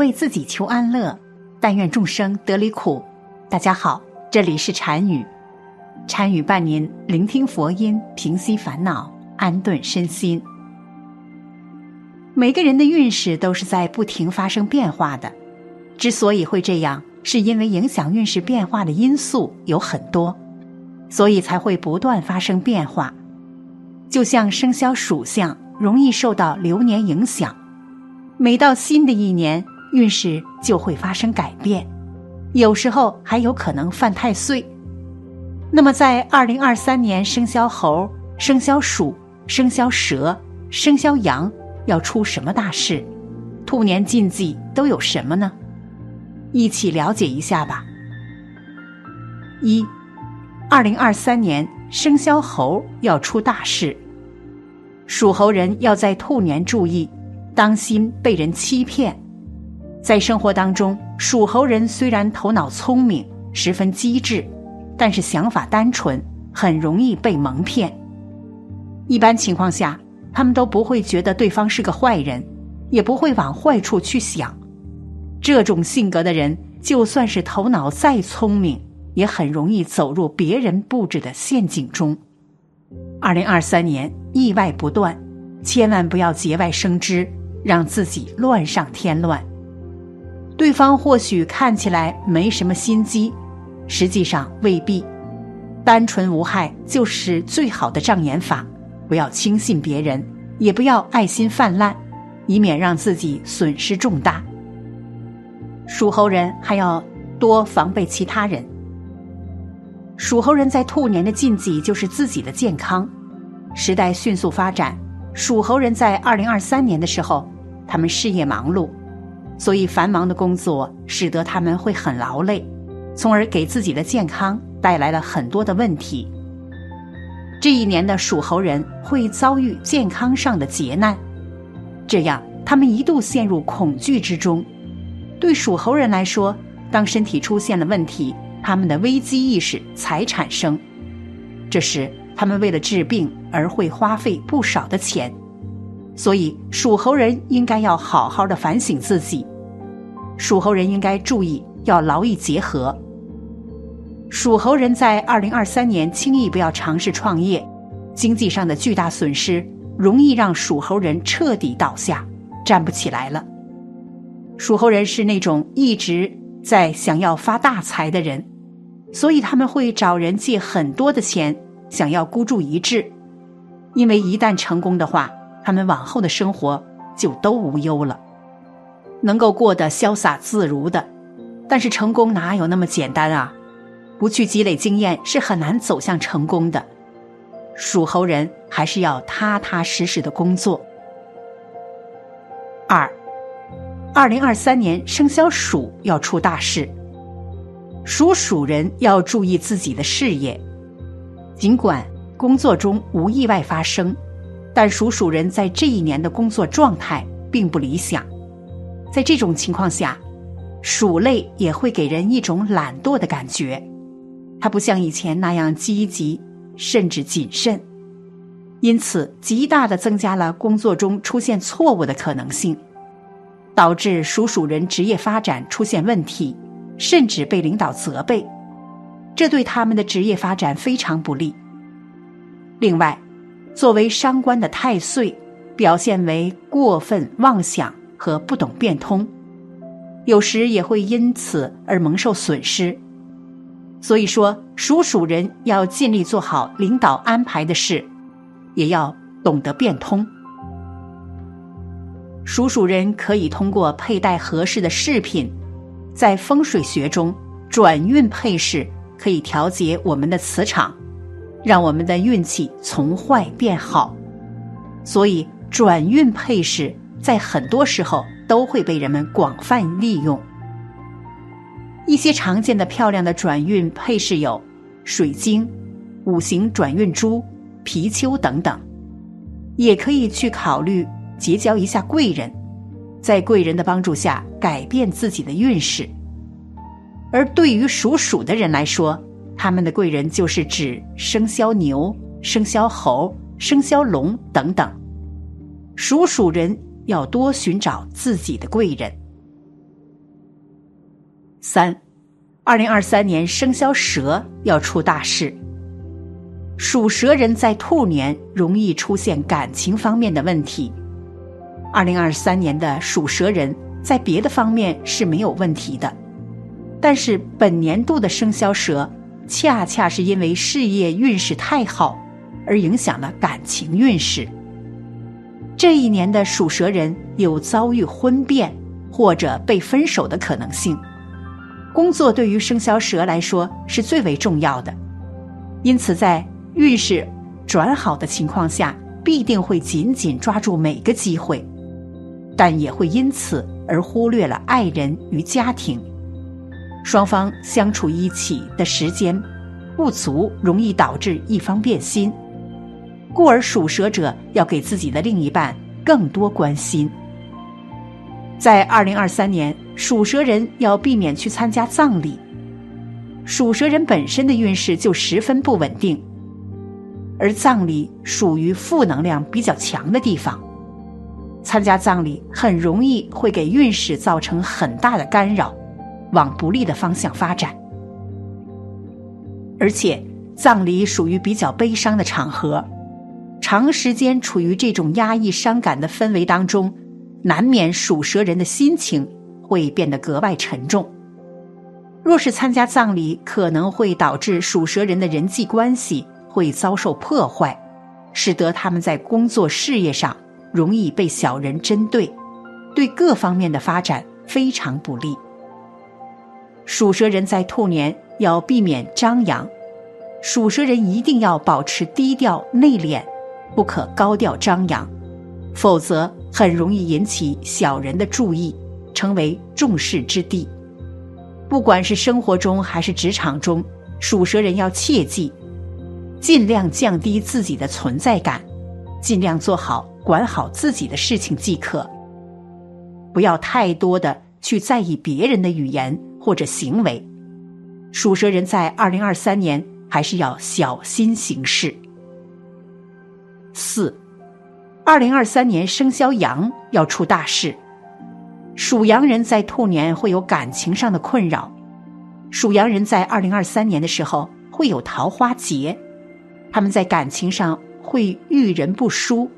为自己求安乐，但愿众生得离苦。大家好，这里是禅语，禅语伴您聆听佛音，平息烦恼，安顿身心。每个人的运势都是在不停发生变化的，之所以会这样，是因为影响运势变化的因素有很多，所以才会不断发生变化。就像生肖属相容易受到流年影响，每到新的一年，运势就会发生改变，有时候还有可能犯太岁。那么，在二零二三年，生肖猴、生肖鼠、生肖蛇、生肖羊要出什么大事？兔年禁忌都有什么呢？一起了解一下吧。一，二零二三年生肖猴要出大事，属猴人要在兔年注意，当心被人欺骗。在生活当中，属猴人虽然头脑聪明，十分机智。但是想法单纯，很容易被蒙骗。一般情况下，他们都不会觉得对方是个坏人，也不会往坏处去想。这种性格的人，就算是头脑再聪明，也很容易走入别人布置的陷阱中。二零二三年意外不断，千万不要节外生枝，让自己乱上添乱。对方或许看起来没什么心机。实际上未必，单纯无害就是最好的障眼法。不要轻信别人，也不要爱心泛滥，以免让自己损失重大。属猴人还要多防备其他人。属猴人在兔年的禁忌就是自己的健康。时代迅速发展，属猴人在二零二三年的时候，他们事业忙碌，所以繁忙的工作使得他们会很劳累。从而给自己的健康带来了很多的问题。这一年的属猴人会遭遇健康上的劫难，这样他们一度陷入恐惧之中。对属猴人来说，当身体出现了问题，他们的危机意识才产生。这时，他们为了治病而会花费不少的钱，所以属猴人应该要好好的反省自己。属猴人应该注意要劳逸结合。属猴人在二零二三年轻易不要尝试创业，经济上的巨大损失容易让属猴人彻底倒下，站不起来了。属猴人是那种一直在想要发大财的人，所以他们会找人借很多的钱，想要孤注一掷。因为一旦成功的话，他们往后的生活就都无忧了，能够过得潇洒自如的。但是成功哪有那么简单啊？不去积累经验是很难走向成功的。属猴人还是要踏踏实实的工作。二，二零二三年生肖鼠要出大事，属鼠人要注意自己的事业。尽管工作中无意外发生，但属鼠人在这一年的工作状态并不理想。在这种情况下，鼠类也会给人一种懒惰的感觉。他不像以前那样积极，甚至谨慎，因此极大的增加了工作中出现错误的可能性，导致属鼠人职业发展出现问题，甚至被领导责备，这对他们的职业发展非常不利。另外，作为伤官的太岁，表现为过分妄想和不懂变通，有时也会因此而蒙受损失。所以说，属鼠人要尽力做好领导安排的事，也要懂得变通。属鼠人可以通过佩戴合适的饰品，在风水学中，转运配饰可以调节我们的磁场，让我们的运气从坏变好。所以，转运配饰在很多时候都会被人们广泛利用。一些常见的漂亮的转运配饰有水晶、五行转运珠、貔貅等等。也可以去考虑结交一下贵人，在贵人的帮助下改变自己的运势。而对于属鼠的人来说，他们的贵人就是指生肖牛、生肖猴、生肖龙等等。属鼠人要多寻找自己的贵人。三，二零二三年生肖蛇要出大事。属蛇人在兔年容易出现感情方面的问题。二零二三年的属蛇人在别的方面是没有问题的，但是本年度的生肖蛇恰恰是因为事业运势太好，而影响了感情运势。这一年的属蛇人有遭遇婚变或者被分手的可能性。工作对于生肖蛇来说是最为重要的，因此在运势转好的情况下，必定会紧紧抓住每个机会，但也会因此而忽略了爱人与家庭。双方相处一起的时间不足，容易导致一方变心。故而属蛇者要给自己的另一半更多关心。在二零二三年，属蛇人要避免去参加葬礼。属蛇人本身的运势就十分不稳定，而葬礼属于负能量比较强的地方，参加葬礼很容易会给运势造成很大的干扰，往不利的方向发展。而且，葬礼属于比较悲伤的场合。长时间处于这种压抑、伤感的氛围当中，难免属蛇人的心情会变得格外沉重。若是参加葬礼，可能会导致属蛇人的人际关系会遭受破坏，使得他们在工作事业上容易被小人针对，对各方面的发展非常不利。属蛇人在兔年要避免张扬，属蛇人一定要保持低调内敛。不可高调张扬，否则很容易引起小人的注意，成为众矢之的。不管是生活中还是职场中，属蛇人要切记，尽量降低自己的存在感，尽量做好管好自己的事情即可。不要太多的去在意别人的语言或者行为。属蛇人在二零二三年还是要小心行事。四，二零二三年生肖羊要出大事。属羊人在兔年会有感情上的困扰。属羊人在二零二三年的时候会有桃花劫，他们在感情上会遇人不淑。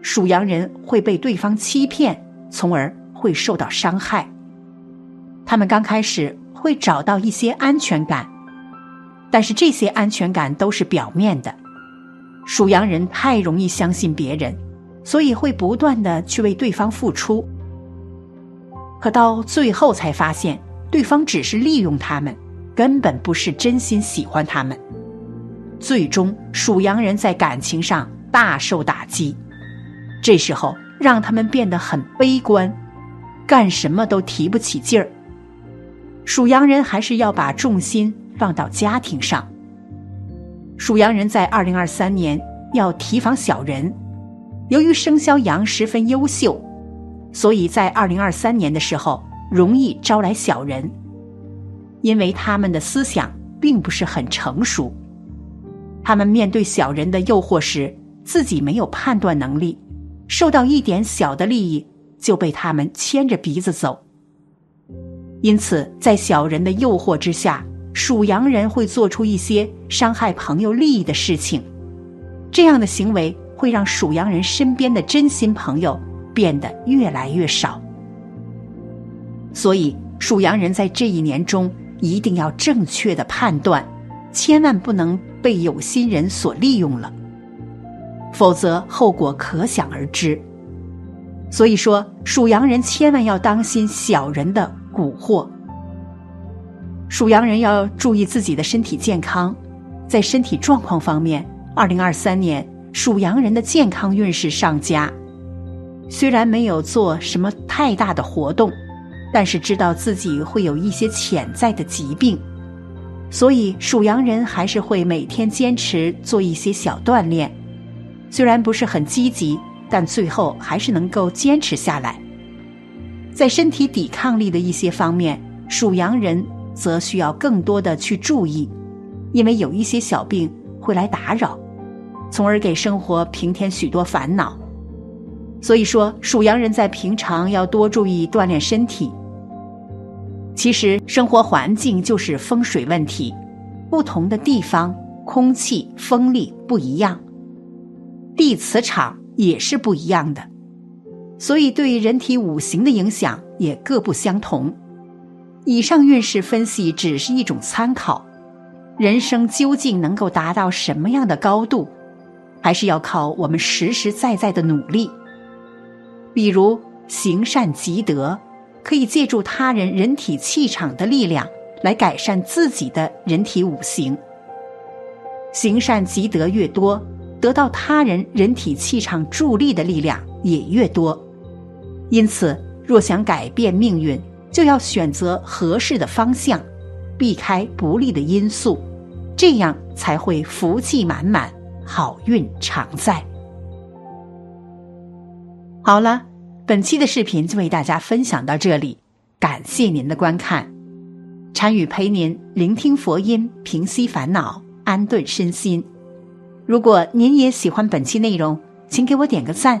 属羊人会被对方欺骗，从而会受到伤害。他们刚开始会找到一些安全感，但是这些安全感都是表面的。属羊人太容易相信别人，所以会不断的去为对方付出，可到最后才发现，对方只是利用他们，根本不是真心喜欢他们。最终，属羊人在感情上大受打击，这时候让他们变得很悲观，干什么都提不起劲儿。属羊人还是要把重心放到家庭上。属羊人在二零二三年要提防小人，由于生肖羊十分优秀，所以在二零二三年的时候容易招来小人，因为他们的思想并不是很成熟，他们面对小人的诱惑时，自己没有判断能力，受到一点小的利益就被他们牵着鼻子走，因此在小人的诱惑之下。属羊人会做出一些伤害朋友利益的事情，这样的行为会让属羊人身边的真心朋友变得越来越少。所以，属羊人在这一年中一定要正确的判断，千万不能被有心人所利用了，否则后果可想而知。所以说，属羊人千万要当心小人的蛊惑。属羊人要注意自己的身体健康，在身体状况方面，二零二三年属羊人的健康运势上佳。虽然没有做什么太大的活动，但是知道自己会有一些潜在的疾病，所以属羊人还是会每天坚持做一些小锻炼。虽然不是很积极，但最后还是能够坚持下来。在身体抵抗力的一些方面，属羊人则需要更多的去注意，因为有一些小病会来打扰，从而给生活平添许多烦恼。所以说，属羊人在平常要多注意锻炼身体。其实，生活环境就是风水问题，不同的地方空气风力不一样，地磁场也是不一样的。所以，对人体五行的影响也各不相同。以上运势分析只是一种参考，人生究竟能够达到什么样的高度，还是要靠我们实实在在的努力。比如行善积德，可以借助他人人体气场的力量来改善自己的人体五行。行善积德越多，得到他人人体气场助力的力量也越多。因此，若想改变命运，就要选择合适的方向，避开不利的因素，这样才会福气满满，好运常在。好了，本期的视频就为大家分享到这里，感谢您的观看。禅语陪您聆听佛音，平息烦恼，安顿身心。如果您也喜欢本期内容，请给我点个赞，